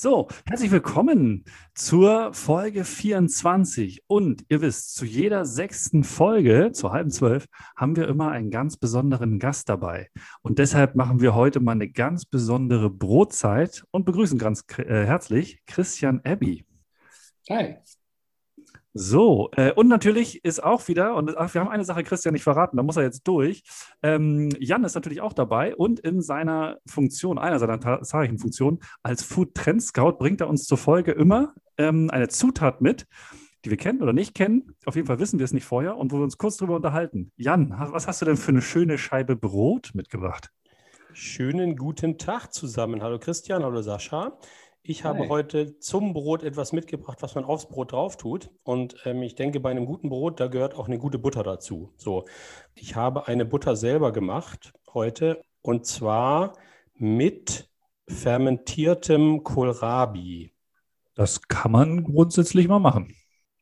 So, herzlich willkommen zur Folge 24. Und ihr wisst, zu jeder sechsten Folge, zur halben zwölf, haben wir immer einen ganz besonderen Gast dabei. Und deshalb machen wir heute mal eine ganz besondere Brotzeit und begrüßen ganz äh, herzlich Christian Abbey. Hi. So, äh, und natürlich ist auch wieder, und ach, wir haben eine Sache Christian nicht verraten, da muss er jetzt durch. Ähm, Jan ist natürlich auch dabei und in seiner Funktion, einer seiner zahlreichen Funktionen als Food Trend Scout bringt er uns zur Folge immer ähm, eine Zutat mit, die wir kennen oder nicht kennen. Auf jeden Fall wissen wir es nicht vorher und wo wir uns kurz drüber unterhalten. Jan, was hast du denn für eine schöne Scheibe Brot mitgebracht? Schönen guten Tag zusammen. Hallo Christian, hallo Sascha. Ich habe Hi. heute zum Brot etwas mitgebracht, was man aufs Brot drauf tut. Und ähm, ich denke, bei einem guten Brot, da gehört auch eine gute Butter dazu. So, ich habe eine Butter selber gemacht heute und zwar mit fermentiertem Kohlrabi. Das kann man grundsätzlich mal machen.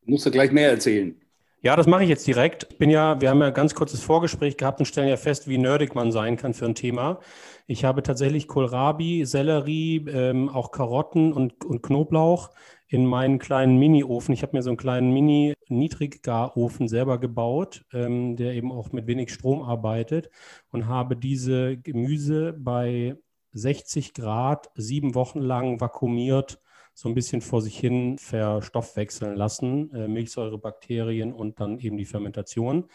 Musst du gleich mehr erzählen. Ja, das mache ich jetzt direkt. Ich bin ja, wir haben ja ein ganz kurzes Vorgespräch gehabt und stellen ja fest, wie nerdig man sein kann für ein Thema. Ich habe tatsächlich Kohlrabi, Sellerie, ähm, auch Karotten und, und Knoblauch in meinen kleinen Mini-Ofen. Ich habe mir so einen kleinen Mini-Niedriggarofen selber gebaut, ähm, der eben auch mit wenig Strom arbeitet und habe diese Gemüse bei 60 Grad sieben Wochen lang vakuumiert so ein bisschen vor sich hin verstoffwechseln lassen, äh, Milchsäurebakterien und dann eben die Fermentation.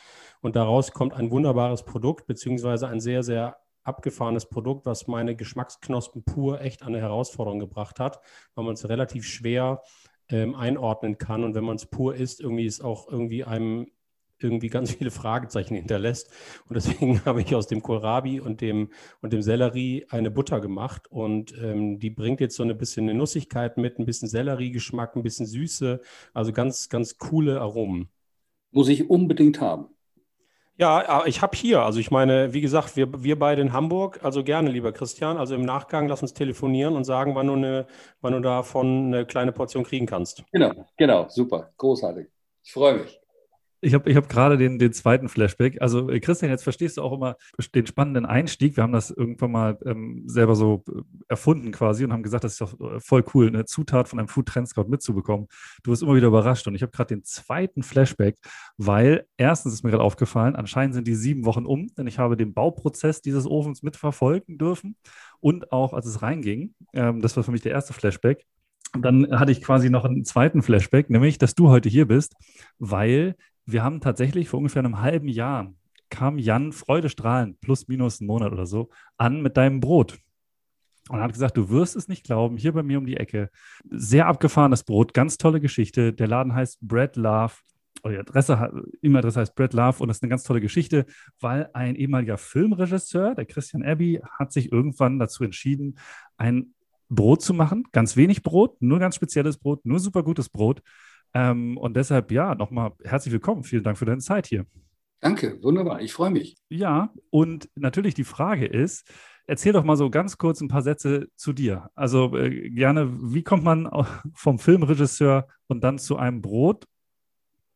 Und daraus kommt ein wunderbares Produkt, beziehungsweise ein sehr, sehr abgefahrenes Produkt, was meine Geschmacksknospen pur echt an eine Herausforderung gebracht hat, weil man es relativ schwer ähm, einordnen kann. Und wenn man es pur isst, irgendwie ist auch irgendwie einem irgendwie ganz viele Fragezeichen hinterlässt. Und deswegen habe ich aus dem Kohlrabi und dem, und dem Sellerie eine Butter gemacht. Und ähm, die bringt jetzt so ein bisschen eine Nussigkeit mit, ein bisschen Selleriegeschmack, ein bisschen Süße. Also ganz, ganz coole Aromen. Muss ich unbedingt haben. Ja, ich habe hier, also ich meine, wie gesagt, wir, wir beide in Hamburg, also gerne, lieber Christian, also im Nachgang lass uns telefonieren und sagen, wann du, eine, wann du davon eine kleine Portion kriegen kannst. Genau, genau, super, großartig. Ich freue mich. Ich habe ich hab gerade den, den zweiten Flashback. Also, äh, Christian, jetzt verstehst du auch immer den spannenden Einstieg. Wir haben das irgendwann mal ähm, selber so äh, erfunden quasi und haben gesagt, das ist doch äh, voll cool, eine Zutat von einem Food Trend Scout mitzubekommen. Du wirst immer wieder überrascht. Und ich habe gerade den zweiten Flashback, weil erstens ist mir gerade aufgefallen, anscheinend sind die sieben Wochen um, denn ich habe den Bauprozess dieses Ofens mitverfolgen dürfen und auch als es reinging. Ähm, das war für mich der erste Flashback. Dann hatte ich quasi noch einen zweiten Flashback, nämlich, dass du heute hier bist, weil wir haben tatsächlich vor ungefähr einem halben Jahr kam Jan freudestrahlend, plus minus einen Monat oder so, an mit deinem Brot. Und hat gesagt, du wirst es nicht glauben, hier bei mir um die Ecke. Sehr abgefahrenes Brot, ganz tolle Geschichte. Der Laden heißt Bread Love. Oh, die Adresse, E-Mail-Adresse heißt Bread Love und das ist eine ganz tolle Geschichte, weil ein ehemaliger Filmregisseur, der Christian Abbey, hat sich irgendwann dazu entschieden, ein Brot zu machen. Ganz wenig Brot, nur ganz spezielles Brot, nur super gutes Brot. Ähm, und deshalb, ja, nochmal herzlich willkommen. Vielen Dank für deine Zeit hier. Danke, wunderbar. Ich freue mich. Ja, und natürlich die Frage ist, erzähl doch mal so ganz kurz ein paar Sätze zu dir. Also äh, gerne, wie kommt man vom Filmregisseur und dann zu einem Brot?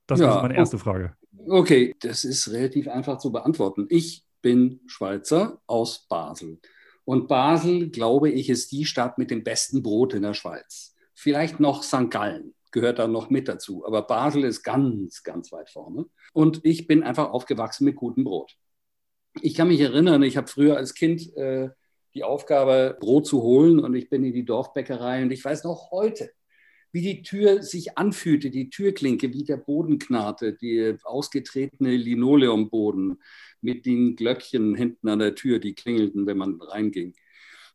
Das ja, ist meine erste Frage. Okay, das ist relativ einfach zu beantworten. Ich bin Schweizer aus Basel. Und Basel, glaube ich, ist die Stadt mit dem besten Brot in der Schweiz. Vielleicht noch St. Gallen gehört da noch mit dazu. Aber Basel ist ganz, ganz weit vorne. Und ich bin einfach aufgewachsen mit gutem Brot. Ich kann mich erinnern, ich habe früher als Kind äh, die Aufgabe, Brot zu holen und ich bin in die Dorfbäckerei und ich weiß noch heute, wie die Tür sich anfühlte, die Türklinke, wie der Boden knarrte, die ausgetretene Linoleumboden mit den Glöckchen hinten an der Tür, die klingelten, wenn man reinging.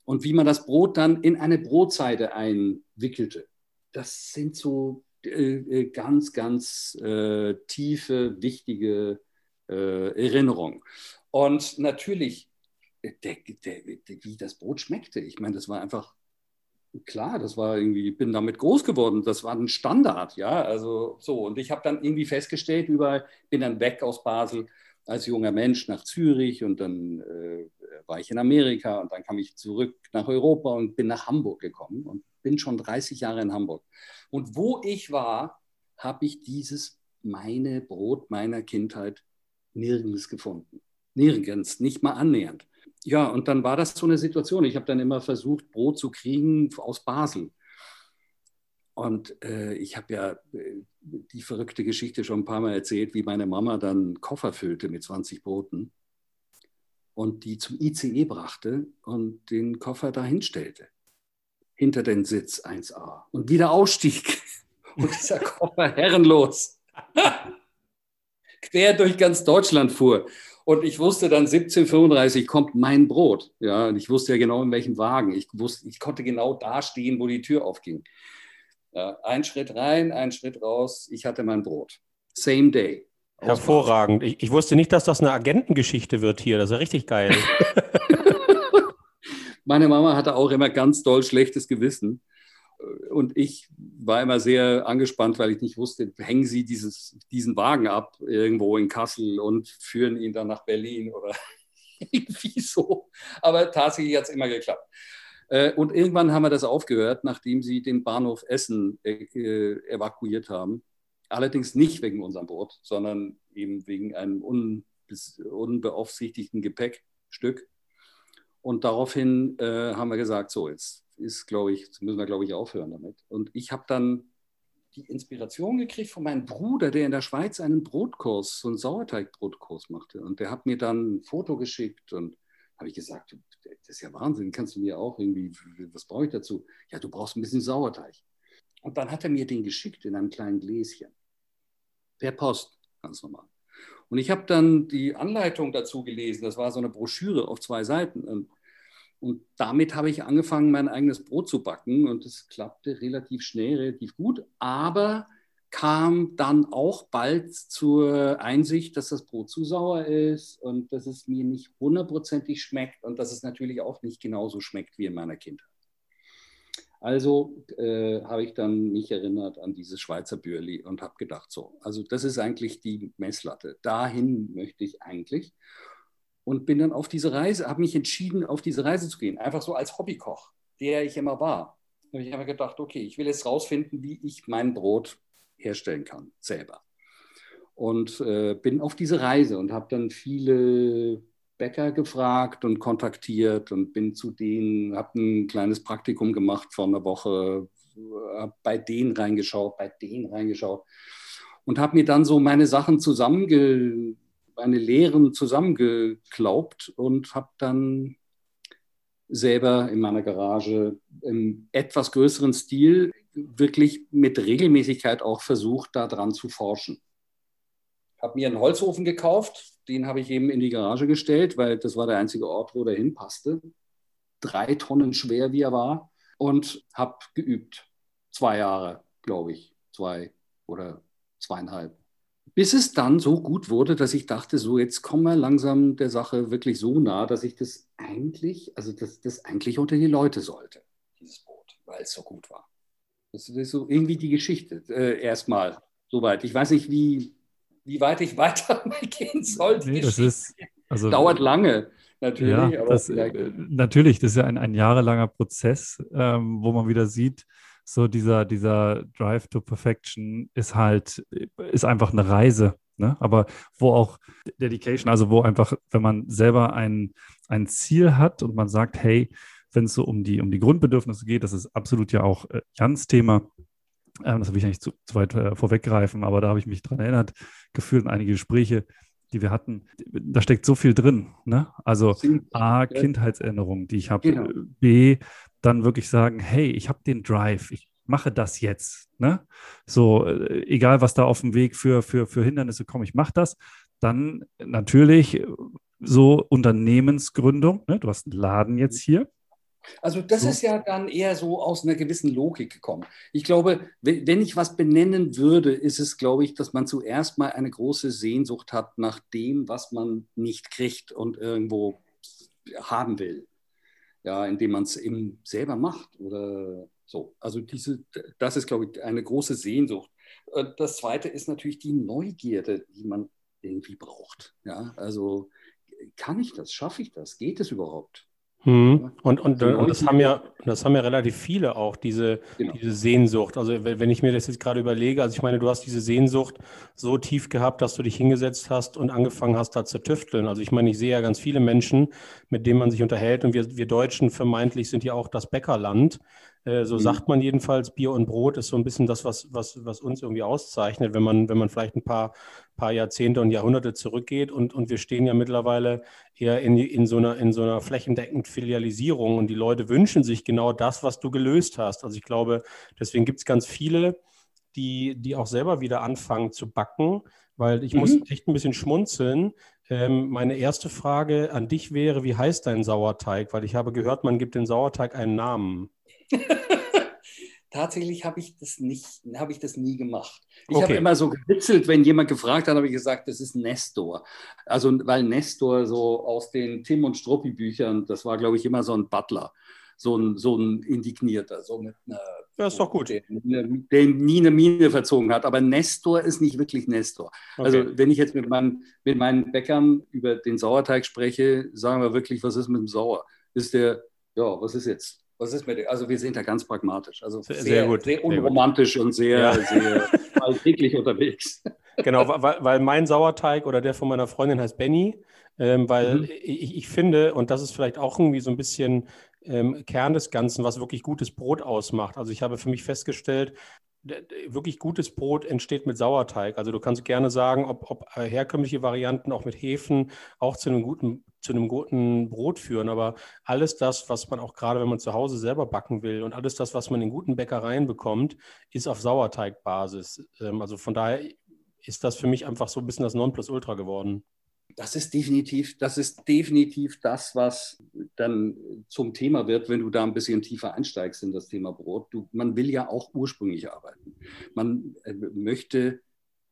Und wie man das Brot dann in eine Brotseite einwickelte das sind so äh, äh, ganz, ganz äh, tiefe, wichtige äh, Erinnerungen. Und natürlich, äh, der, der, der, wie das Brot schmeckte, ich meine, das war einfach klar, das war irgendwie, ich bin damit groß geworden, das war ein Standard, ja, also so. Und ich habe dann irgendwie festgestellt, überall, bin dann weg aus Basel als junger Mensch nach Zürich und dann äh, war ich in Amerika und dann kam ich zurück nach Europa und bin nach Hamburg gekommen und bin schon 30 Jahre in Hamburg. Und wo ich war, habe ich dieses meine Brot meiner Kindheit nirgends gefunden. Nirgends, nicht mal annähernd. Ja, und dann war das so eine Situation. Ich habe dann immer versucht, Brot zu kriegen aus Basel. Und äh, ich habe ja äh, die verrückte Geschichte schon ein paar Mal erzählt, wie meine Mama dann Koffer füllte mit 20 Broten und die zum ICE brachte und den Koffer dahin stellte. Hinter den Sitz 1a und wieder ausstieg. Und dieser Koffer herrenlos quer durch ganz Deutschland fuhr. Und ich wusste dann 1735 kommt mein Brot. Ja, und ich wusste ja genau in welchem Wagen. Ich wusste, ich konnte genau da stehen, wo die Tür aufging. Ja, ein Schritt rein, ein Schritt raus. Ich hatte mein Brot. Same day. Hervorragend. Ich, ich, wusste nicht, dass das eine Agentengeschichte wird hier. Das ist ja richtig geil. Meine Mama hatte auch immer ganz doll schlechtes Gewissen. Und ich war immer sehr angespannt, weil ich nicht wusste, hängen Sie dieses, diesen Wagen ab irgendwo in Kassel und führen ihn dann nach Berlin oder irgendwie so. Aber tatsächlich hat es immer geklappt. Äh, und irgendwann haben wir das aufgehört, nachdem sie den Bahnhof Essen äh, äh, evakuiert haben. Allerdings nicht wegen unserem Brot, sondern eben wegen einem unbeaufsichtigten Gepäckstück. Und daraufhin äh, haben wir gesagt, so, jetzt ist, glaube ich, müssen wir, glaube ich, aufhören damit. Und ich habe dann die Inspiration gekriegt von meinem Bruder, der in der Schweiz einen Brotkurs, so einen Sauerteigbrotkurs machte. Und der hat mir dann ein Foto geschickt und habe ich gesagt, das ist ja Wahnsinn, kannst du mir auch irgendwie, was brauche ich dazu? Ja, du brauchst ein bisschen Sauerteig. Und dann hat er mir den geschickt in einem kleinen Gläschen. Per Post, ganz normal. Und ich habe dann die Anleitung dazu gelesen. Das war so eine Broschüre auf zwei Seiten. Und und damit habe ich angefangen, mein eigenes Brot zu backen und es klappte relativ schnell, relativ gut, aber kam dann auch bald zur Einsicht, dass das Brot zu sauer ist und dass es mir nicht hundertprozentig schmeckt und dass es natürlich auch nicht genauso schmeckt wie in meiner Kindheit. Also äh, habe ich dann mich erinnert an dieses Schweizer Bürli und habe gedacht, so, also das ist eigentlich die Messlatte. Dahin möchte ich eigentlich und bin dann auf diese Reise, habe mich entschieden, auf diese Reise zu gehen. Einfach so als Hobbykoch, der ich immer war. Da habe ich einfach gedacht, okay, ich will jetzt rausfinden, wie ich mein Brot herstellen kann, selber. Und äh, bin auf diese Reise und habe dann viele Bäcker gefragt und kontaktiert und bin zu denen, habe ein kleines Praktikum gemacht vor einer Woche, habe bei denen reingeschaut, bei denen reingeschaut und habe mir dann so meine Sachen zusammenge meine Lehren zusammengeklaubt und habe dann selber in meiner Garage im etwas größeren Stil wirklich mit Regelmäßigkeit auch versucht, daran zu forschen. Habe mir einen Holzofen gekauft, den habe ich eben in die Garage gestellt, weil das war der einzige Ort, wo der hinpasste. Drei Tonnen schwer, wie er war, und habe geübt. Zwei Jahre, glaube ich, zwei oder zweieinhalb. Bis es dann so gut wurde, dass ich dachte, so jetzt kommen wir langsam der Sache wirklich so nah, dass ich das eigentlich, also das, das eigentlich unter die Leute sollte, dieses Boot, weil es so gut war. Das ist so irgendwie die Geschichte äh, erstmal soweit. Ich weiß nicht, wie, wie weit ich weiter gehen soll. Nee, das ist, also, Dauert lange. Natürlich, ja, das, äh, natürlich, das ist ja ein, ein jahrelanger Prozess, ähm, wo man wieder sieht, so dieser, dieser Drive to Perfection ist halt, ist einfach eine Reise. Ne? Aber wo auch Dedication, also wo einfach, wenn man selber ein, ein Ziel hat und man sagt, hey, wenn es so um die, um die Grundbedürfnisse geht, das ist absolut ja auch äh, Jans Thema. Ähm, das will ich nicht zu, zu weit äh, vorweggreifen, aber da habe ich mich dran erinnert, gefühlt in einige Gespräche, die wir hatten. Da steckt so viel drin. Ne? Also A, Kindheitserinnerungen, die ich habe. Genau. B, dann wirklich sagen, hey, ich habe den Drive, ich mache das jetzt. Ne? So, äh, egal was da auf dem Weg für, für, für Hindernisse kommen, ich mache das. Dann natürlich so Unternehmensgründung. Ne? Du hast einen Laden jetzt hier. Also das so. ist ja dann eher so aus einer gewissen Logik gekommen. Ich glaube, wenn ich was benennen würde, ist es, glaube ich, dass man zuerst mal eine große Sehnsucht hat nach dem, was man nicht kriegt und irgendwo haben will. ja, indem man es eben selber macht oder so. Also diese, das ist, glaube ich, eine große Sehnsucht. Äh, das zweite ist natürlich die Neugierde, die man irgendwie braucht. Ja, also kann ich das? Schaffe ich das? Geht es überhaupt? Hm. Und, und, und, das haben ja, das haben ja relativ viele auch, diese, genau. diese Sehnsucht. Also wenn ich mir das jetzt gerade überlege, also ich meine, du hast diese Sehnsucht so tief gehabt, dass du dich hingesetzt hast und angefangen hast, da zu tüfteln. Also ich meine, ich sehe ja ganz viele Menschen, mit denen man sich unterhält und wir, wir Deutschen vermeintlich sind ja auch das Bäckerland. Äh, so mhm. sagt man jedenfalls, Bier und Brot ist so ein bisschen das, was, was, was uns irgendwie auszeichnet, wenn man, wenn man vielleicht ein paar, paar Jahrzehnte und Jahrhunderte zurückgeht. Und, und wir stehen ja mittlerweile eher in, in, so einer, in so einer flächendeckenden Filialisierung und die Leute wünschen sich genau das, was du gelöst hast. Also ich glaube, deswegen gibt es ganz viele, die, die auch selber wieder anfangen zu backen, weil ich mhm. muss echt ein bisschen schmunzeln. Ähm, meine erste Frage an dich wäre, wie heißt dein Sauerteig? Weil ich habe gehört, man gibt den Sauerteig einen Namen. Tatsächlich habe ich das nicht, habe ich das nie gemacht. Ich okay. habe immer so gewitzelt, wenn jemand gefragt hat, habe ich gesagt, das ist Nestor. Also weil Nestor so aus den Tim und Struppi Büchern, das war glaube ich immer so ein Butler, so ein, so ein indignierter, so mit einer ja, ist doch gut. Der, der, nie eine Mine verzogen hat. Aber Nestor ist nicht wirklich Nestor. Okay. Also, wenn ich jetzt mit, mein, mit meinen Bäckern über den Sauerteig spreche, sagen wir wirklich, was ist mit dem Sauer? Ist der, ja, was ist jetzt? Was ist mit dem? Also, wir sind da ganz pragmatisch. Also, sehr, sehr, gut. sehr unromantisch sehr und sehr, ja. sehr alltäglich unterwegs. Genau, weil, weil mein Sauerteig oder der von meiner Freundin heißt Benny. Ähm, weil mhm. ich, ich, finde, und das ist vielleicht auch irgendwie so ein bisschen ähm, Kern des Ganzen, was wirklich gutes Brot ausmacht. Also ich habe für mich festgestellt, wirklich gutes Brot entsteht mit Sauerteig. Also du kannst gerne sagen, ob, ob äh, herkömmliche Varianten auch mit Hefen auch zu einem guten zu einem guten Brot führen. Aber alles das, was man auch gerade, wenn man zu Hause selber backen will und alles das, was man in guten Bäckereien bekommt, ist auf Sauerteigbasis. Ähm, also von daher ist das für mich einfach so ein bisschen das Nonplusultra geworden. Das ist definitiv, das ist definitiv das, was dann zum Thema wird, wenn du da ein bisschen tiefer einsteigst in das Thema Brot. Du, man will ja auch ursprünglich arbeiten. Man äh, möchte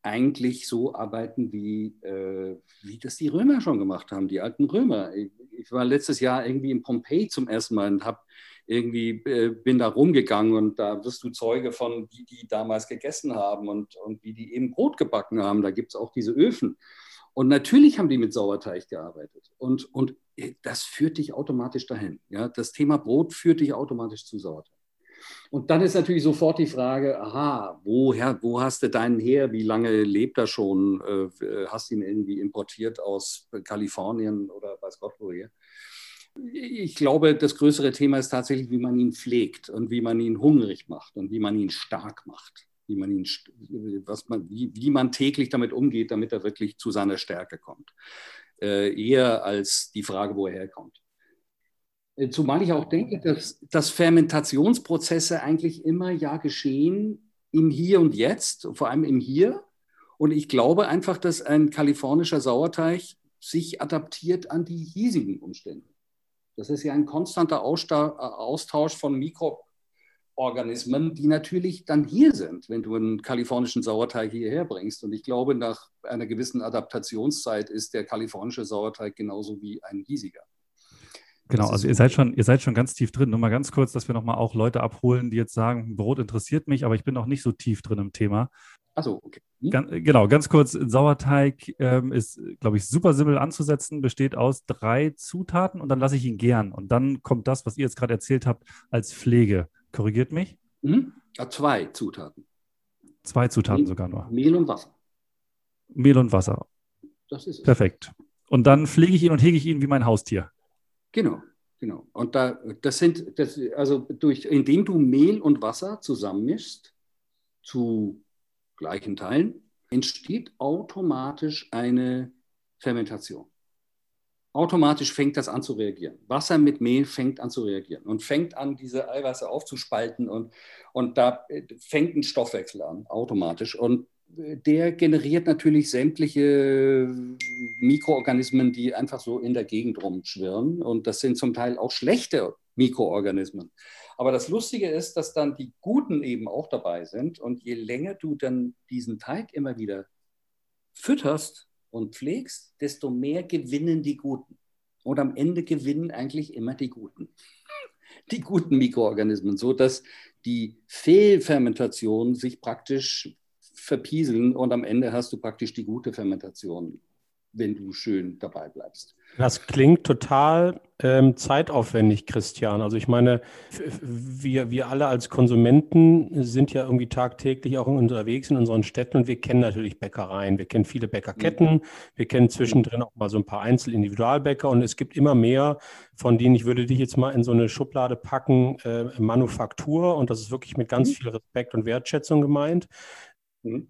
eigentlich so arbeiten, wie, äh, wie das die Römer schon gemacht haben, die alten Römer. Ich, ich war letztes Jahr irgendwie in Pompeji zum ersten Mal und habe irgendwie äh, bin da rumgegangen und da wirst du Zeuge von, wie die damals gegessen haben und, und wie die eben Brot gebacken haben. Da gibt es auch diese Öfen. Und natürlich haben die mit Sauerteig gearbeitet. Und, und äh, das führt dich automatisch dahin. Ja? Das Thema Brot führt dich automatisch zu Sauerteig. Und dann ist natürlich sofort die Frage, aha, woher, wo hast du deinen her? Wie lange lebt er schon? Äh, hast du ihn irgendwie importiert aus Kalifornien oder weiß Gott woher? Ich glaube, das größere Thema ist tatsächlich, wie man ihn pflegt und wie man ihn hungrig macht und wie man ihn stark macht wie man ihn, was man, wie, wie man täglich damit umgeht, damit er wirklich zu seiner Stärke kommt. Äh, eher als die Frage, wo er herkommt. Äh, zumal ich auch denke, dass, dass Fermentationsprozesse eigentlich immer ja geschehen im Hier und Jetzt, vor allem im Hier. Und ich glaube einfach, dass ein kalifornischer Sauerteig sich adaptiert an die hiesigen Umstände. Das ist ja ein konstanter Austausch von Mikro, Organismen, die natürlich dann hier sind, wenn du einen kalifornischen Sauerteig hierher bringst. Und ich glaube, nach einer gewissen Adaptationszeit ist der kalifornische Sauerteig genauso wie ein hiesiger. Genau, also ihr seid schon, ihr seid schon ganz tief drin. Nur mal ganz kurz, dass wir nochmal auch Leute abholen, die jetzt sagen, Brot interessiert mich, aber ich bin noch nicht so tief drin im Thema. Achso, okay. Hm? Ganz, genau, ganz kurz, Sauerteig ähm, ist, glaube ich, super simpel anzusetzen, besteht aus drei Zutaten und dann lasse ich ihn gern. Und dann kommt das, was ihr jetzt gerade erzählt habt, als Pflege. Korrigiert mich? Mhm. Ja, zwei Zutaten. Zwei Zutaten Mehl, sogar nur. Mehl und Wasser. Mehl und Wasser. Das ist es. Perfekt. Und dann pflege ich ihn und hege ich ihn wie mein Haustier. Genau, genau. Und da, das sind, das, also durch, indem du Mehl und Wasser zusammenmischst zu gleichen Teilen, entsteht automatisch eine Fermentation automatisch fängt das an zu reagieren. Wasser mit Mehl fängt an zu reagieren und fängt an, diese Eiweiße aufzuspalten und, und da äh, fängt ein Stoffwechsel an, automatisch. Und äh, der generiert natürlich sämtliche Mikroorganismen, die einfach so in der Gegend rumschwirren. Und das sind zum Teil auch schlechte Mikroorganismen. Aber das Lustige ist, dass dann die Guten eben auch dabei sind. Und je länger du dann diesen Teig immer wieder fütterst, und pflegst, desto mehr gewinnen die Guten. Und am Ende gewinnen eigentlich immer die Guten. die guten Mikroorganismen, so dass die Fehlfermentation sich praktisch verpieseln und am Ende hast du praktisch die gute Fermentation wenn du schön dabei bleibst. Das klingt total ähm, zeitaufwendig, Christian. Also ich meine, wir, wir alle als Konsumenten sind ja irgendwie tagtäglich auch unterwegs in unseren Städten und wir kennen natürlich Bäckereien. Wir kennen viele Bäckerketten. Mhm. Wir kennen zwischendrin auch mal so ein paar Einzelindividualbäcker und es gibt immer mehr, von denen ich würde dich jetzt mal in so eine Schublade packen, äh, Manufaktur und das ist wirklich mit ganz mhm. viel Respekt und Wertschätzung gemeint. Mhm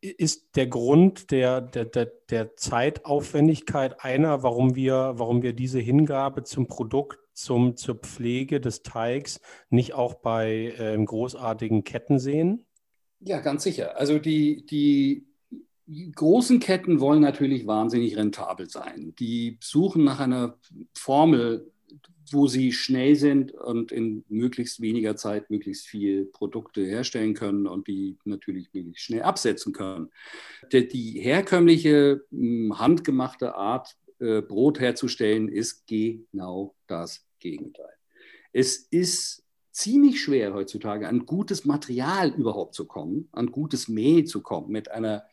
ist der Grund der, der, der, der Zeitaufwendigkeit einer, warum wir, warum wir diese Hingabe zum Produkt, zum, zur Pflege des Teigs nicht auch bei ähm, großartigen Ketten sehen? Ja, ganz sicher. Also die, die großen Ketten wollen natürlich wahnsinnig rentabel sein. Die suchen nach einer Formel, wo sie schnell sind und in möglichst weniger Zeit möglichst viel Produkte herstellen können und die natürlich möglichst schnell absetzen können. Die herkömmliche hm, handgemachte Art, äh, Brot herzustellen, ist genau das Gegenteil. Es ist ziemlich schwer heutzutage an gutes Material überhaupt zu kommen, an gutes Mehl zu kommen mit einer,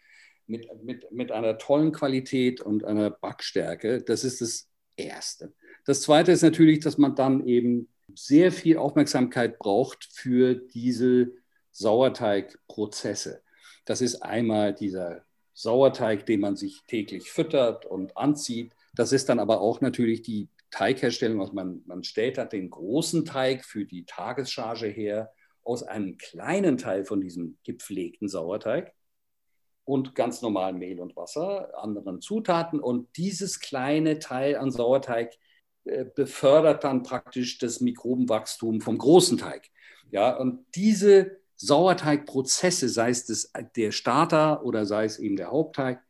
mit, mit, mit einer tollen Qualität und einer Backstärke. Das ist das Erste. Das Zweite ist natürlich, dass man dann eben sehr viel Aufmerksamkeit braucht für diese Sauerteigprozesse. Das ist einmal dieser Sauerteig, den man sich täglich füttert und anzieht. Das ist dann aber auch natürlich die Teigherstellung. Also man, man stellt dann den großen Teig für die Tagescharge her aus einem kleinen Teil von diesem gepflegten Sauerteig und ganz normal Mehl und Wasser, anderen Zutaten. Und dieses kleine Teil an Sauerteig befördert dann praktisch das Mikrobenwachstum vom großen Teig. Ja, und diese Sauerteigprozesse, sei es das, der Starter oder sei es eben der Hauptteig,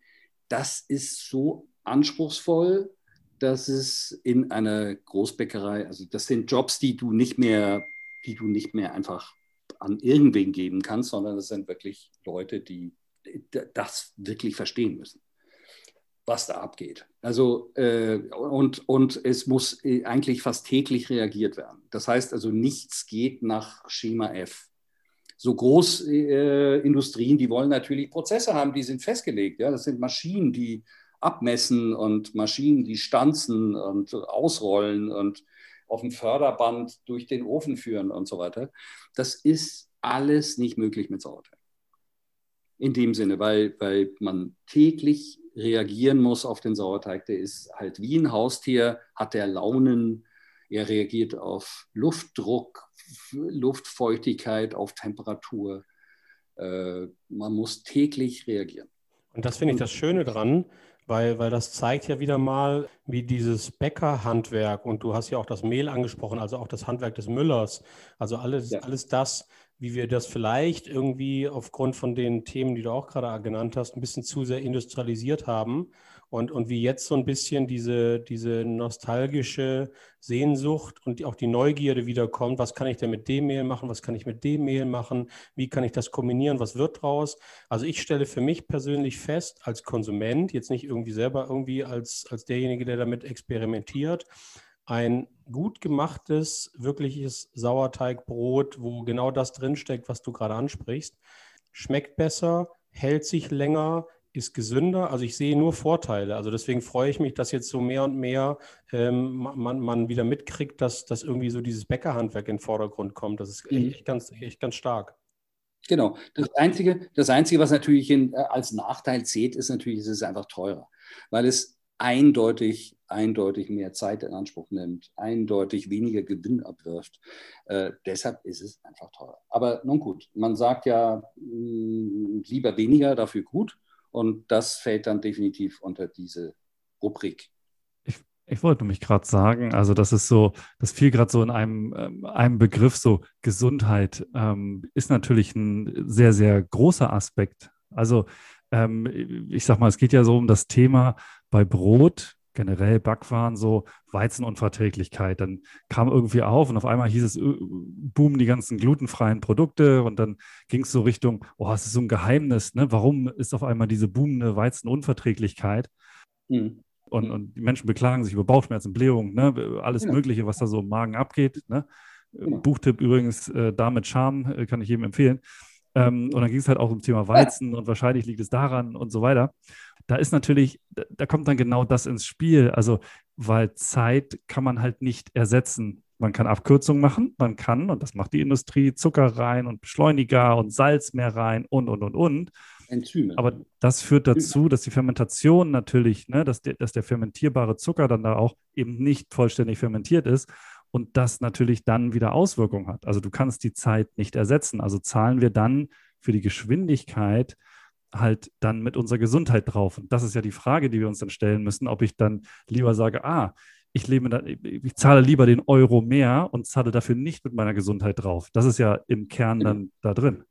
das ist so anspruchsvoll, dass es in einer Großbäckerei, also das sind Jobs, die du nicht mehr, die du nicht mehr einfach an irgendwen geben kannst, sondern das sind wirklich Leute, die das wirklich verstehen müssen was da abgeht. Also äh, und, und es muss äh, eigentlich fast täglich reagiert werden. Das heißt also, nichts geht nach Schema F. So Großindustrien, äh, die wollen natürlich Prozesse haben, die sind festgelegt. Ja? Das sind Maschinen, die abmessen und Maschinen, die stanzen und ausrollen und auf dem Förderband durch den Ofen führen und so weiter. Das ist alles nicht möglich mit Sauerteig. In dem Sinne, weil, weil man täglich reagieren muss auf den Sauerteig. Der ist halt wie ein Haustier, hat der Launen, er reagiert auf Luftdruck, Luftfeuchtigkeit, auf Temperatur. Äh, man muss täglich reagieren. Und das finde ich das Schöne dran, weil, weil das zeigt ja wieder mal, wie dieses Bäckerhandwerk, und du hast ja auch das Mehl angesprochen, also auch das Handwerk des Müllers, also alles, ja. alles das, wie wir das vielleicht irgendwie aufgrund von den Themen, die du auch gerade genannt hast, ein bisschen zu sehr industrialisiert haben und, und wie jetzt so ein bisschen diese, diese nostalgische Sehnsucht und auch die Neugierde wiederkommt, was kann ich denn mit dem Mehl machen, was kann ich mit dem Mehl machen, wie kann ich das kombinieren, was wird draus. Also ich stelle für mich persönlich fest, als Konsument, jetzt nicht irgendwie selber irgendwie als, als derjenige, der damit experimentiert, ein gut gemachtes, wirkliches Sauerteigbrot, wo genau das drinsteckt, was du gerade ansprichst, schmeckt besser, hält sich länger, ist gesünder. Also ich sehe nur Vorteile. Also deswegen freue ich mich, dass jetzt so mehr und mehr ähm, man, man wieder mitkriegt, dass, dass irgendwie so dieses Bäckerhandwerk in den Vordergrund kommt. Das ist mhm. echt, ganz, echt ganz stark. Genau. Das Einzige, das Einzige was natürlich in, äh, als Nachteil zählt, ist natürlich, es ist einfach teurer, weil es eindeutig, eindeutig mehr Zeit in Anspruch nimmt, eindeutig weniger Gewinn abwirft. Äh, deshalb ist es einfach teuer. Aber nun gut, man sagt ja mh, mm, lieber weniger, dafür gut. Und das fällt dann definitiv unter diese Rubrik. Ich, ich wollte mich gerade sagen, also das ist so, das fiel gerade so in einem, ähm, einem Begriff, so Gesundheit ähm, ist natürlich ein sehr, sehr großer Aspekt. Also ähm, ich sag mal, es geht ja so um das Thema bei Brot, generell Backwaren, so Weizenunverträglichkeit. Dann kam irgendwie auf und auf einmal hieß es, äh, boom, die ganzen glutenfreien Produkte und dann ging es so Richtung, oh, es ist so ein Geheimnis, ne? Warum ist auf einmal diese boomende Weizenunverträglichkeit? Mhm. Und, und die Menschen beklagen sich über Bauchschmerzen, Blähungen, ne? alles ja. Mögliche, was da so im Magen abgeht. Ne? Genau. Buchtipp übrigens, äh, da mit Charme, äh, kann ich jedem empfehlen. Ähm, und dann ging es halt auch um Thema Weizen und wahrscheinlich liegt es daran und so weiter. Da ist natürlich, da kommt dann genau das ins Spiel. Also, weil Zeit kann man halt nicht ersetzen. Man kann Abkürzungen machen, man kann, und das macht die Industrie, Zucker rein und Beschleuniger und Salz mehr rein und, und, und, und. Enzyme. Aber das führt dazu, dass die Fermentation natürlich, ne, dass, der, dass der fermentierbare Zucker dann da auch eben nicht vollständig fermentiert ist und das natürlich dann wieder Auswirkungen hat. Also du kannst die Zeit nicht ersetzen. Also zahlen wir dann für die Geschwindigkeit halt dann mit unserer Gesundheit drauf. Und das ist ja die Frage, die wir uns dann stellen müssen, ob ich dann lieber sage, ah, ich lebe ich zahle lieber den Euro mehr und zahle dafür nicht mit meiner Gesundheit drauf. Das ist ja im Kern genau. dann da drin.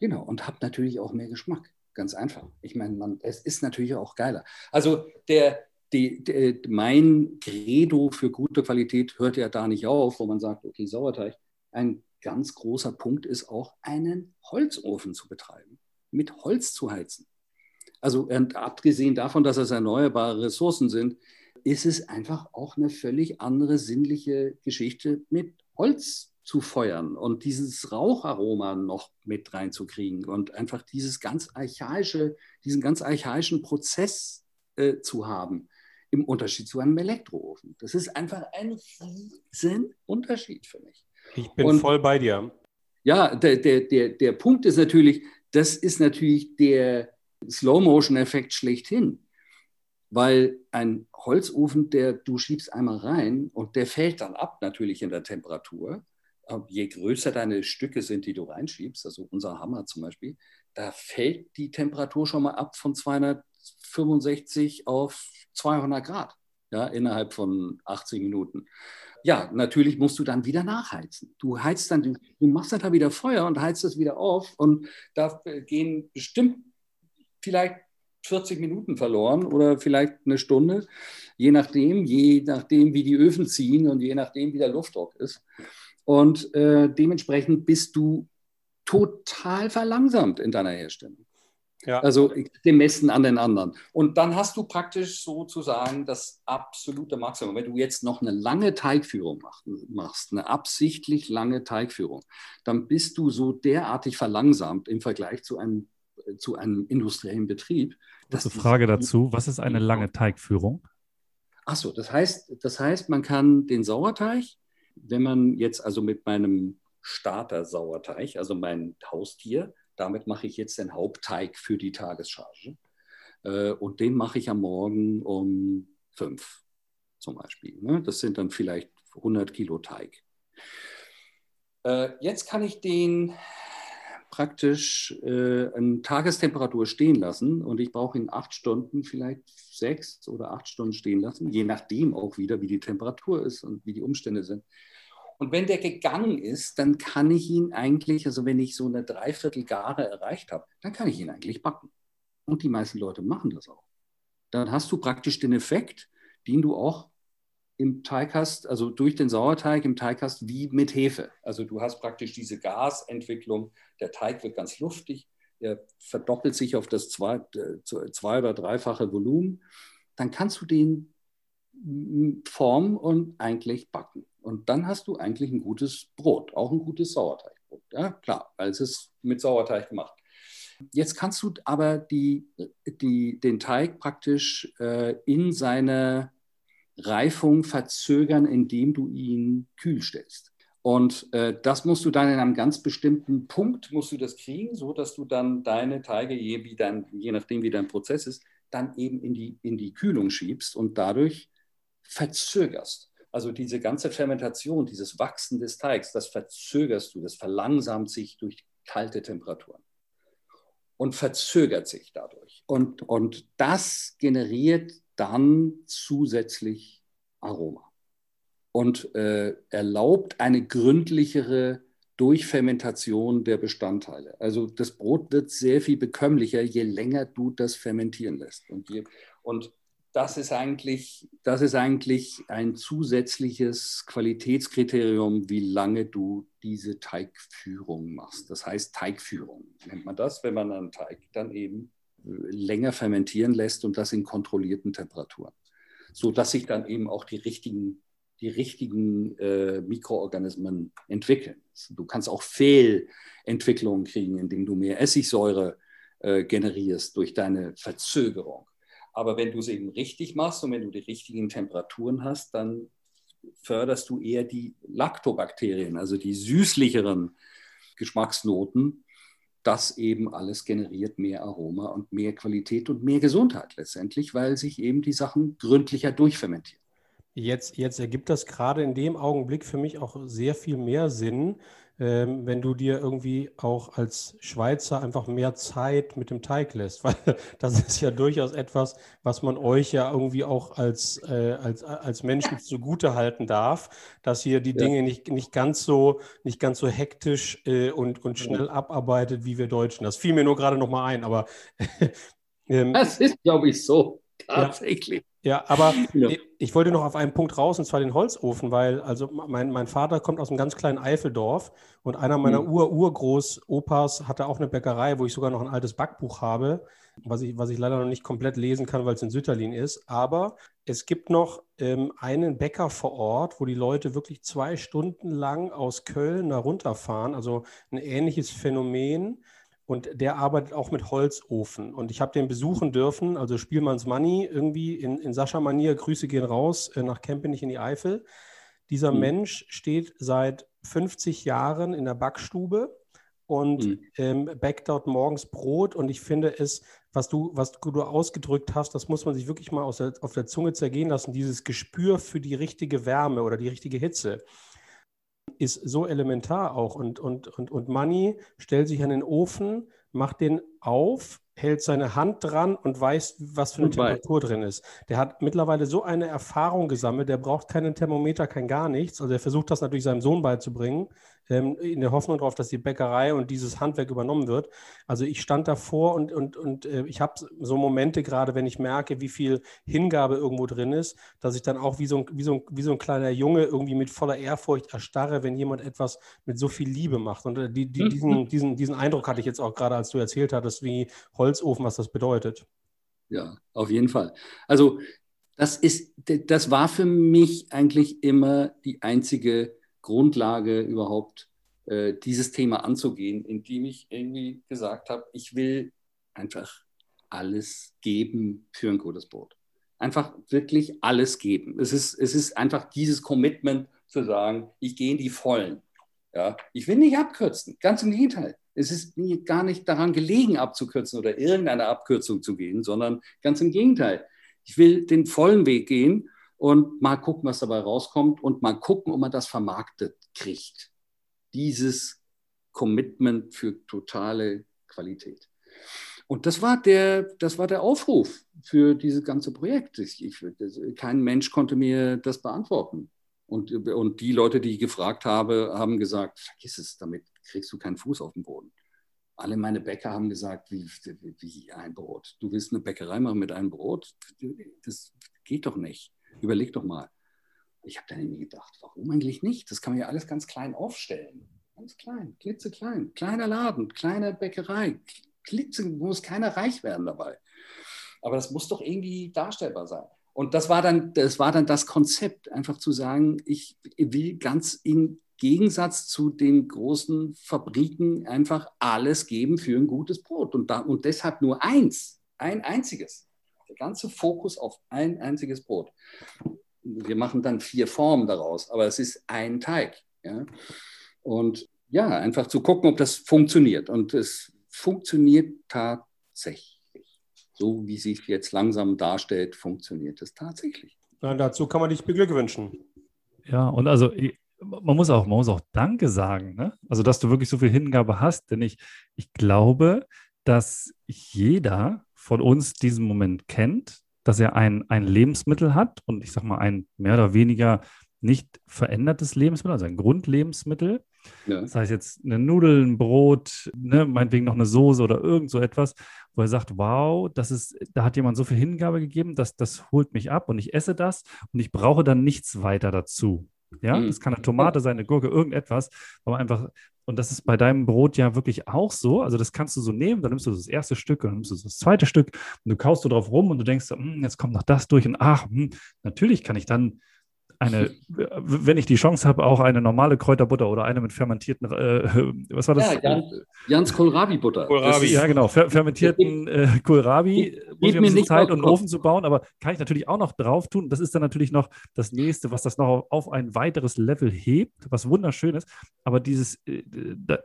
Genau, und habe natürlich auch mehr Geschmack. Ganz einfach. Ich meine, man, es ist natürlich auch geiler. Also der, die, die, mein Credo für gute Qualität hört ja da nicht auf, wo man sagt, okay, Sauerteig. Ein ganz großer Punkt ist auch, einen Holzofen zu betreiben, mit Holz zu heizen. Also abgesehen davon, dass es erneuerbare Ressourcen sind, ist es einfach auch eine völlig andere sinnliche Geschichte, mit Holz zu feuern und dieses Raucharoma noch mit reinzukriegen und einfach dieses ganz archaische, diesen ganz archaischen Prozess äh, zu haben im Unterschied zu einem Elektroofen. Das ist einfach ein riesen Unterschied für mich. Ich bin Und, voll bei dir. Ja, der, der, der, der Punkt ist natürlich, das ist natürlich der Slow-Motion-Effekt schlechthin. Weil ein Holzofen, der du schiebst einmal rein und der fällt dann ab natürlich in der Temperatur. Je größer deine Stücke sind, die du reinschiebst, also unser Hammer zum Beispiel, da fällt die Temperatur schon mal ab von 265 auf 200 Grad ja, innerhalb von 80 Minuten. Ja, natürlich musst du dann wieder nachheizen. Du heizt dann, du machst dann da wieder Feuer und heizt es wieder auf und da gehen bestimmt vielleicht 40 Minuten verloren oder vielleicht eine Stunde, je nachdem, je nachdem, wie die Öfen ziehen und je nachdem, wie der Luftdruck ist. Und äh, dementsprechend bist du total verlangsamt in deiner Herstellung. Ja. Also gemessen an den anderen. Und dann hast du praktisch sozusagen das absolute Maximum. Wenn du jetzt noch eine lange Teigführung machst, eine absichtlich lange Teigführung, dann bist du so derartig verlangsamt im Vergleich zu einem, zu einem industriellen Betrieb. Eine Frage dazu. Was ist eine lange Teigführung? Achso, das heißt, das heißt, man kann den Sauerteig, wenn man jetzt also mit meinem Starter-Sauerteig, also mein Haustier, damit mache ich jetzt den Hauptteig für die Tagescharge. Äh, und den mache ich am Morgen um fünf zum Beispiel. Ne? Das sind dann vielleicht 100 Kilo Teig. Äh, jetzt kann ich den praktisch äh, an Tagestemperatur stehen lassen und ich brauche ihn acht Stunden, vielleicht sechs oder acht Stunden stehen lassen, je nachdem auch wieder, wie die Temperatur ist und wie die Umstände sind. Und wenn der gegangen ist, dann kann ich ihn eigentlich, also wenn ich so eine Dreiviertelgare erreicht habe, dann kann ich ihn eigentlich backen. Und die meisten Leute machen das auch. Dann hast du praktisch den Effekt, den du auch im Teig hast, also durch den Sauerteig im Teig hast, wie mit Hefe. Also du hast praktisch diese Gasentwicklung, der Teig wird ganz luftig, er verdoppelt sich auf das zwei, äh, zwei oder dreifache Volumen. Dann kannst du den formen und eigentlich backen. Und dann hast du eigentlich ein gutes Brot, auch ein gutes Sauerteigbrot. Ja, klar, weil es ist mit Sauerteig gemacht. Jetzt kannst du aber die, die, den Teig praktisch äh, in seiner Reifung verzögern, indem du ihn kühl stellst. Und äh, das musst du dann in einem ganz bestimmten Punkt musst du das kriegen, so dass du dann deine Teige, je, wie dein, je nachdem wie dein Prozess ist, dann eben in die, in die Kühlung schiebst und dadurch verzögerst. Also diese ganze Fermentation, dieses Wachsen des Teigs, das verzögerst du, das verlangsamt sich durch kalte Temperaturen und verzögert sich dadurch. Und, und das generiert dann zusätzlich Aroma und äh, erlaubt eine gründlichere Durchfermentation der Bestandteile. Also das Brot wird sehr viel bekömmlicher, je länger du das fermentieren lässt. Und, je, und das ist eigentlich, das ist eigentlich ein zusätzliches Qualitätskriterium, wie lange du diese Teigführung machst. Das heißt Teigführung nennt man das, wenn man einen Teig dann eben äh, länger fermentieren lässt und das in kontrollierten Temperaturen, so dass sich dann eben auch die richtigen die richtigen äh, Mikroorganismen entwickeln. Du kannst auch Fehlentwicklungen kriegen, indem du mehr Essigsäure äh, generierst durch deine Verzögerung. Aber wenn du es eben richtig machst und wenn du die richtigen Temperaturen hast, dann förderst du eher die Lactobakterien, also die süßlicheren Geschmacksnoten. Das eben alles generiert mehr Aroma und mehr Qualität und mehr Gesundheit letztendlich, weil sich eben die Sachen gründlicher durchfermentieren. Jetzt, jetzt ergibt das gerade in dem Augenblick für mich auch sehr viel mehr Sinn, ähm, wenn du dir irgendwie auch als Schweizer einfach mehr Zeit mit dem Teig lässt, weil das ist ja durchaus etwas, was man euch ja irgendwie auch als, äh, als, als Menschen zugute halten darf, dass hier die Dinge nicht, nicht, ganz so, nicht ganz so hektisch äh, und, und schnell abarbeitet wie wir Deutschen. Das fiel mir nur gerade noch mal ein, aber ähm, das ist, glaube ich, so tatsächlich. Ja. Ja, aber ja. Ich, wollte noch auf einen Punkt raus, und zwar den Holzofen, weil also mein, mein Vater kommt aus einem ganz kleinen Eifeldorf und einer meiner mhm. Ur-Urgroßopas hatte auch eine Bäckerei, wo ich sogar noch ein altes Backbuch habe, was ich, was ich leider noch nicht komplett lesen kann, weil es in Sütterlin ist. Aber es gibt noch ähm, einen Bäcker vor Ort, wo die Leute wirklich zwei Stunden lang aus Köln da runterfahren. Also ein ähnliches Phänomen und der arbeitet auch mit Holzofen. Und ich habe den besuchen dürfen, also Spielmanns Money, irgendwie in, in Sascha-Manier, Grüße gehen raus äh, nach Kempenich in die Eifel. Dieser mhm. Mensch steht seit 50 Jahren in der Backstube und mhm. ähm, backt dort morgens Brot. Und ich finde es, was du, was du ausgedrückt hast, das muss man sich wirklich mal der, auf der Zunge zergehen lassen, dieses Gespür für die richtige Wärme oder die richtige Hitze ist so elementar auch. Und, und, und, und Money stellt sich an den Ofen, macht den auf, hält seine Hand dran und weiß, was für eine und Temperatur drin ist. Der hat mittlerweile so eine Erfahrung gesammelt, der braucht keinen Thermometer, kein gar nichts. Also er versucht das natürlich seinem Sohn beizubringen ähm, in der Hoffnung darauf, dass die Bäckerei und dieses Handwerk übernommen wird. Also ich stand davor und, und, und äh, ich habe so Momente gerade, wenn ich merke, wie viel Hingabe irgendwo drin ist, dass ich dann auch wie so, ein, wie, so ein, wie so ein kleiner Junge irgendwie mit voller Ehrfurcht erstarre, wenn jemand etwas mit so viel Liebe macht. Und äh, die, die, diesen, mhm. diesen, diesen Eindruck hatte ich jetzt auch gerade, als du erzählt hattest, wie Holzofen, was das bedeutet. Ja, auf jeden Fall. Also das ist, das war für mich eigentlich immer die einzige Grundlage überhaupt, äh, dieses Thema anzugehen, indem ich irgendwie gesagt habe, ich will einfach alles geben für ein gutes Brot. Einfach wirklich alles geben. Es ist, es ist einfach dieses Commitment zu sagen, ich gehe in die Vollen. Ja, ich will nicht abkürzen, ganz im Gegenteil. Es ist mir gar nicht daran gelegen, abzukürzen oder irgendeine Abkürzung zu gehen, sondern ganz im Gegenteil. Ich will den vollen Weg gehen und mal gucken, was dabei rauskommt und mal gucken, ob man das vermarktet kriegt. Dieses Commitment für totale Qualität. Und das war der, das war der Aufruf für dieses ganze Projekt. Ich, ich, kein Mensch konnte mir das beantworten. Und, und die Leute, die ich gefragt habe, haben gesagt, vergiss es, damit kriegst du keinen Fuß auf den Boden. Alle meine Bäcker haben gesagt, wie, wie, wie ein Brot. Du willst eine Bäckerei machen mit einem Brot? Das geht doch nicht. Überleg doch mal. Ich habe dann irgendwie gedacht, warum eigentlich nicht? Das kann man ja alles ganz klein aufstellen. Ganz klein, klitzeklein. Kleiner Laden, kleine Bäckerei. Klitze, muss keiner reich werden dabei. Aber das muss doch irgendwie darstellbar sein. Und das war dann das, war dann das Konzept, einfach zu sagen, ich will ganz im Gegensatz zu den großen Fabriken einfach alles geben für ein gutes Brot. Und, da, und deshalb nur eins, ein einziges. Der ganze Fokus auf ein einziges Brot. Wir machen dann vier Formen daraus, aber es ist ein Teig. Ja? Und ja, einfach zu gucken, ob das funktioniert. Und es funktioniert tatsächlich. So wie sich jetzt langsam darstellt, funktioniert es tatsächlich. Na, dazu kann man dich beglückwünschen. Ja, und also man muss auch, man muss auch Danke sagen, ne? Also, dass du wirklich so viel Hingabe hast, denn ich, ich glaube, dass jeder von uns diesen Moment kennt, dass er ein, ein Lebensmittel hat und ich sage mal ein mehr oder weniger nicht verändertes Lebensmittel, also ein Grundlebensmittel. Ja. Das heißt jetzt eine Nudel, ein Brot, ne, meinetwegen noch eine Soße oder irgend so etwas, wo er sagt, wow, das ist, da hat jemand so viel Hingabe gegeben, dass das holt mich ab und ich esse das und ich brauche dann nichts weiter dazu. Ja, mhm. das kann eine Tomate sein, eine Gurke, irgendetwas, aber einfach und das ist bei deinem Brot ja wirklich auch so. Also das kannst du so nehmen, dann nimmst du das erste Stück und dann nimmst du das zweite Stück und du kaust so drauf rum und du denkst, hm, jetzt kommt noch das durch und ach, hm, natürlich kann ich dann eine, wenn ich die Chance habe, auch eine normale Kräuterbutter oder eine mit fermentierten, äh, was war das? Ja, Jan, Jans Kohlrabi-Butter. Kohlrabi. Ja, genau, fer fermentierten äh, Kohlrabi. Ich ein bisschen Zeit und einen Ofen zu bauen, aber kann ich natürlich auch noch drauf tun. Das ist dann natürlich noch das nächste, was das noch auf ein weiteres Level hebt, was wunderschön ist. Aber dieses, äh,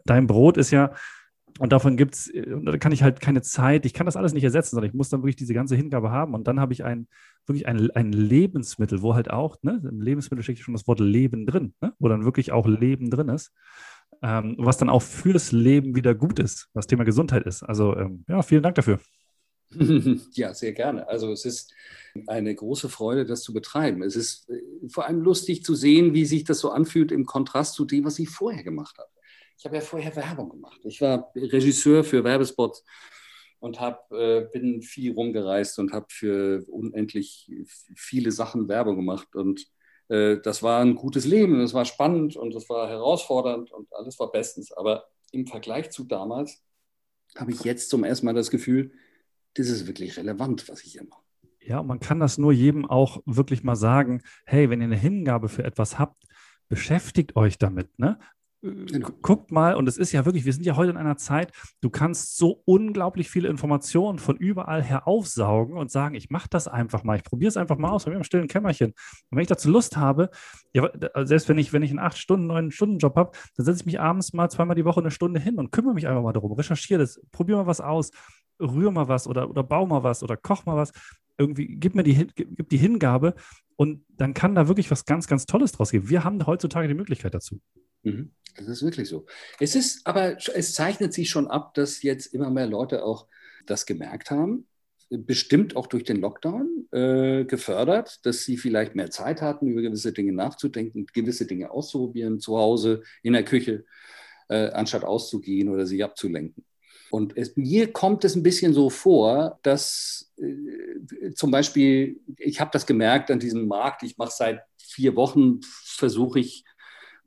dein Brot ist ja, und davon gibt es, äh, da kann ich halt keine Zeit, ich kann das alles nicht ersetzen, sondern ich muss dann wirklich diese ganze Hingabe haben. Und dann habe ich ein, wirklich ein, ein Lebensmittel, wo halt auch, ne, im Lebensmittel steckt schon das Wort Leben drin, ne, wo dann wirklich auch Leben drin ist, ähm, was dann auch fürs Leben wieder gut ist, was Thema Gesundheit ist. Also ähm, ja, vielen Dank dafür. Ja, sehr gerne. Also es ist eine große Freude, das zu betreiben. Es ist äh, vor allem lustig zu sehen, wie sich das so anfühlt im Kontrast zu dem, was ich vorher gemacht habe. Ich habe ja vorher Werbung gemacht. Ich war Regisseur für Werbespots und hab, äh, bin viel rumgereist und habe für unendlich viele Sachen Werbung gemacht. Und äh, das war ein gutes Leben, es war spannend und es war herausfordernd und alles war bestens. Aber im Vergleich zu damals habe ich jetzt zum ersten Mal das Gefühl, das ist wirklich relevant, was ich hier mache. Ja, man kann das nur jedem auch wirklich mal sagen, hey, wenn ihr eine Hingabe für etwas habt, beschäftigt euch damit. Ne? Genau. Guckt mal, und es ist ja wirklich, wir sind ja heute in einer Zeit, du kannst so unglaublich viele Informationen von überall her aufsaugen und sagen, ich mache das einfach mal, ich probiere es einfach mal aus, bei mir im stillen Kämmerchen. Und wenn ich dazu Lust habe, ja, selbst wenn ich, wenn ich einen 8-Stunden, 9-Stunden-Job habe, dann setze ich mich abends mal zweimal die Woche eine Stunde hin und kümmere mich einfach mal darum, recherchiere das, probiere mal was aus, rühre mal was oder, oder bau mal was oder koch mal was. Irgendwie, gib mir die, gib die Hingabe und dann kann da wirklich was ganz, ganz Tolles draus geben. Wir haben heutzutage die Möglichkeit dazu. Mhm. Das ist wirklich so. Es ist aber, es zeichnet sich schon ab, dass jetzt immer mehr Leute auch das gemerkt haben, bestimmt auch durch den Lockdown äh, gefördert, dass sie vielleicht mehr Zeit hatten, über gewisse Dinge nachzudenken, gewisse Dinge auszuprobieren, zu Hause, in der Küche, äh, anstatt auszugehen oder sich abzulenken. Und es, mir kommt es ein bisschen so vor, dass äh, zum Beispiel, ich habe das gemerkt an diesem Markt, ich mache seit vier Wochen, versuche ich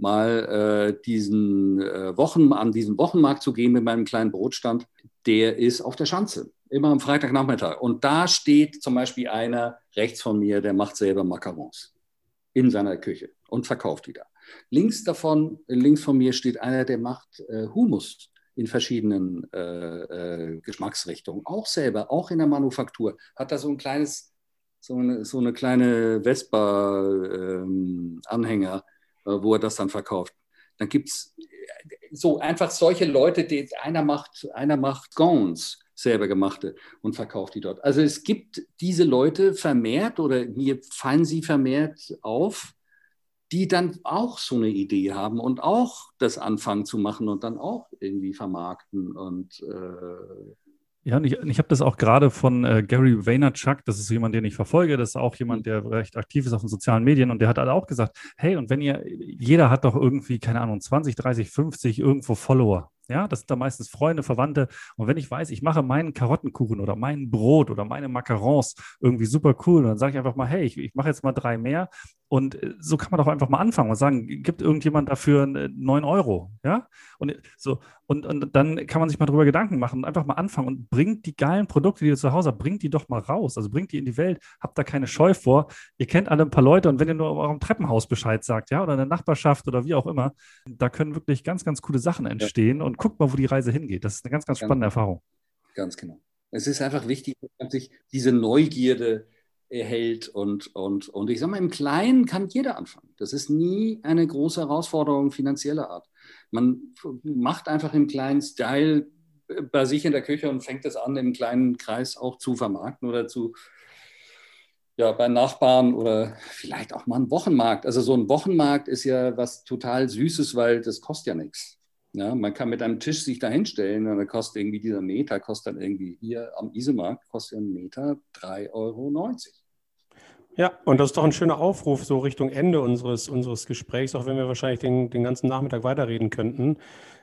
mal äh, diesen äh, Wochen, an diesen Wochenmarkt zu gehen mit meinem kleinen Brotstand, der ist auf der Schanze, immer am Freitagnachmittag. Und da steht zum Beispiel einer rechts von mir, der macht selber Macarons in seiner Küche und verkauft die da. Links davon, links von mir steht einer, der macht äh, Humus in verschiedenen äh, äh, Geschmacksrichtungen, auch selber, auch in der Manufaktur, hat da so ein kleines, so eine, so eine kleine Vespa-Anhänger, ähm, äh, wo er das dann verkauft. Dann gibt es so einfach solche Leute, die einer macht, einer macht Gowns, selber gemachte und verkauft die dort. Also es gibt diese Leute vermehrt oder mir fallen sie vermehrt auf, die dann auch so eine Idee haben und auch das anfangen zu machen und dann auch irgendwie vermarkten und äh, ja, und ich, ich habe das auch gerade von äh, Gary Vaynerchuk, das ist jemand, den ich verfolge, das ist auch jemand, der recht aktiv ist auf den sozialen Medien und der hat halt auch gesagt, hey, und wenn ihr, jeder hat doch irgendwie, keine Ahnung, 20, 30, 50 irgendwo Follower. Ja, das sind da meistens Freunde, Verwandte. Und wenn ich weiß, ich mache meinen Karottenkuchen oder mein Brot oder meine Macarons irgendwie super cool, dann sage ich einfach mal, hey, ich, ich mache jetzt mal drei mehr. Und äh, so kann man doch einfach mal anfangen und sagen, gibt irgendjemand dafür 9 Euro? Ja, und so, und, und dann kann man sich mal darüber Gedanken machen und einfach mal anfangen und bringt die geilen Produkte, die ihr zu Hause habt, bringt die doch mal raus. Also bringt die in die Welt, habt da keine Scheu vor. Ihr kennt alle ein paar Leute und wenn ihr nur eurem Treppenhaus Bescheid sagt, ja, oder in der Nachbarschaft oder wie auch immer, da können wirklich ganz, ganz coole Sachen entstehen. Ja. Und guckt mal, wo die Reise hingeht. Das ist eine ganz, ganz spannende ganz, Erfahrung. Ganz genau. Es ist einfach wichtig, dass man sich diese Neugierde erhält und, und, und ich sage mal, im Kleinen kann jeder anfangen. Das ist nie eine große Herausforderung finanzieller Art. Man macht einfach im kleinen Style bei sich in der Küche und fängt es an, im kleinen Kreis auch zu vermarkten oder zu, ja, bei Nachbarn oder vielleicht auch mal einen Wochenmarkt. Also so ein Wochenmarkt ist ja was total Süßes, weil das kostet ja nichts. Ja, man kann mit einem Tisch sich da hinstellen und dann kostet irgendwie dieser Meter, kostet dann irgendwie hier am Isemarkt, kostet ein Meter 3,90 Euro. Ja, und das ist doch ein schöner Aufruf so Richtung Ende unseres, unseres Gesprächs, auch wenn wir wahrscheinlich den, den ganzen Nachmittag weiterreden könnten.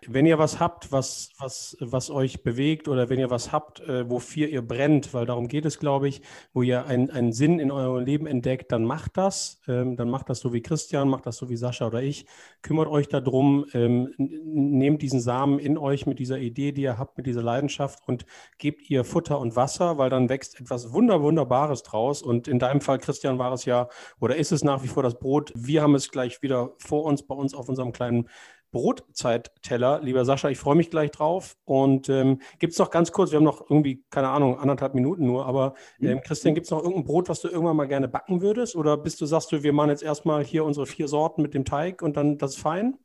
Wenn ihr was habt, was, was, was euch bewegt oder wenn ihr was habt, äh, wofür ihr brennt, weil darum geht es, glaube ich, wo ihr einen, einen Sinn in eurem Leben entdeckt, dann macht das. Ähm, dann macht das so wie Christian, macht das so wie Sascha oder ich. Kümmert euch darum, ähm, nehmt diesen Samen in euch mit dieser Idee, die ihr habt, mit dieser Leidenschaft und gebt ihr Futter und Wasser, weil dann wächst etwas Wunder, Wunderbares draus. Und in deinem Fall, Christian, Christian war es ja oder ist es nach wie vor das Brot. Wir haben es gleich wieder vor uns, bei uns auf unserem kleinen Brotzeitteller. Lieber Sascha, ich freue mich gleich drauf. Und ähm, gibt es noch ganz kurz, wir haben noch irgendwie, keine Ahnung, anderthalb Minuten nur, aber mhm. ähm, Christian, gibt es noch irgendein Brot, was du irgendwann mal gerne backen würdest? Oder bist du, sagst du, wir machen jetzt erstmal hier unsere vier Sorten mit dem Teig und dann das ist fein?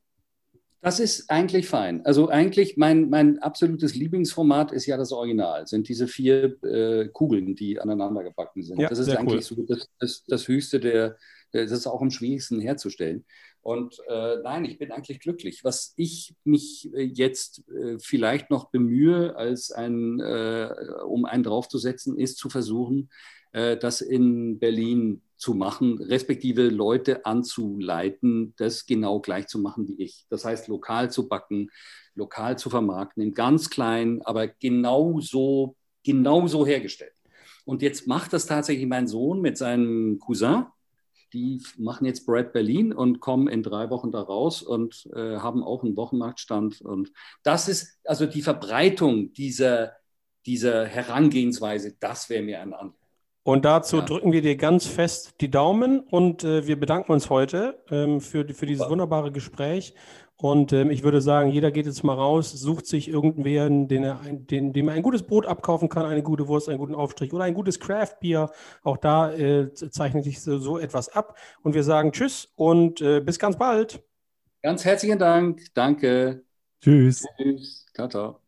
Das ist eigentlich fein. Also eigentlich mein, mein absolutes Lieblingsformat ist ja das Original, sind diese vier äh, Kugeln, die aneinander gebacken sind. Ja, das ist eigentlich cool. so das, das, das Höchste der, das ist auch am schwierigsten herzustellen. Und äh, nein, ich bin eigentlich glücklich. Was ich mich äh, jetzt äh, vielleicht noch bemühe, als ein, äh, um einen draufzusetzen, ist zu versuchen, das in Berlin zu machen, respektive Leute anzuleiten, das genau gleich zu machen wie ich. Das heißt, lokal zu backen, lokal zu vermarkten, in ganz klein, aber genauso, genauso hergestellt. Und jetzt macht das tatsächlich mein Sohn mit seinem Cousin die machen jetzt Bread Berlin und kommen in drei Wochen da raus und äh, haben auch einen Wochenmarktstand. Und das ist also die Verbreitung dieser, dieser Herangehensweise, das wäre mir ein Anliegen. Und dazu ja. drücken wir dir ganz fest die Daumen und äh, wir bedanken uns heute ähm, für, für dieses wunderbare Gespräch und ähm, ich würde sagen, jeder geht jetzt mal raus, sucht sich irgendwen, den er, den, dem er ein gutes Brot abkaufen kann, eine gute Wurst, einen guten Aufstrich oder ein gutes Craft-Bier. Auch da äh, zeichnet sich so, so, etwas ab. Und wir sagen Tschüss und äh, bis ganz bald. Ganz herzlichen Dank. Danke. Tschüss. Tschüss. Ciao, ciao.